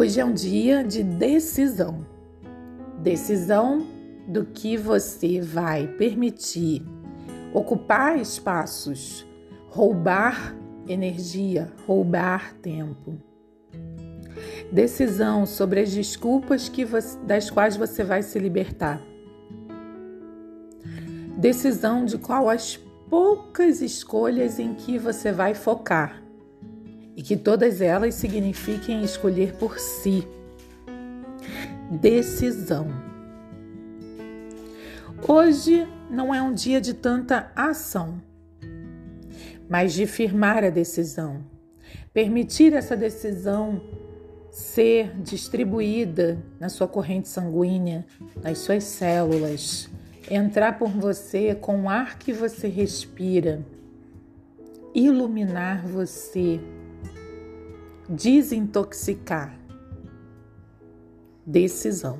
Hoje é um dia de decisão. Decisão do que você vai permitir ocupar espaços, roubar energia, roubar tempo. Decisão sobre as desculpas que você, das quais você vai se libertar. Decisão de qual as poucas escolhas em que você vai focar e que todas elas signifiquem escolher por si. Decisão. Hoje não é um dia de tanta ação, mas de firmar a decisão, permitir essa decisão ser distribuída na sua corrente sanguínea, nas suas células, entrar por você com o ar que você respira, iluminar você, desintoxicar. Decisão.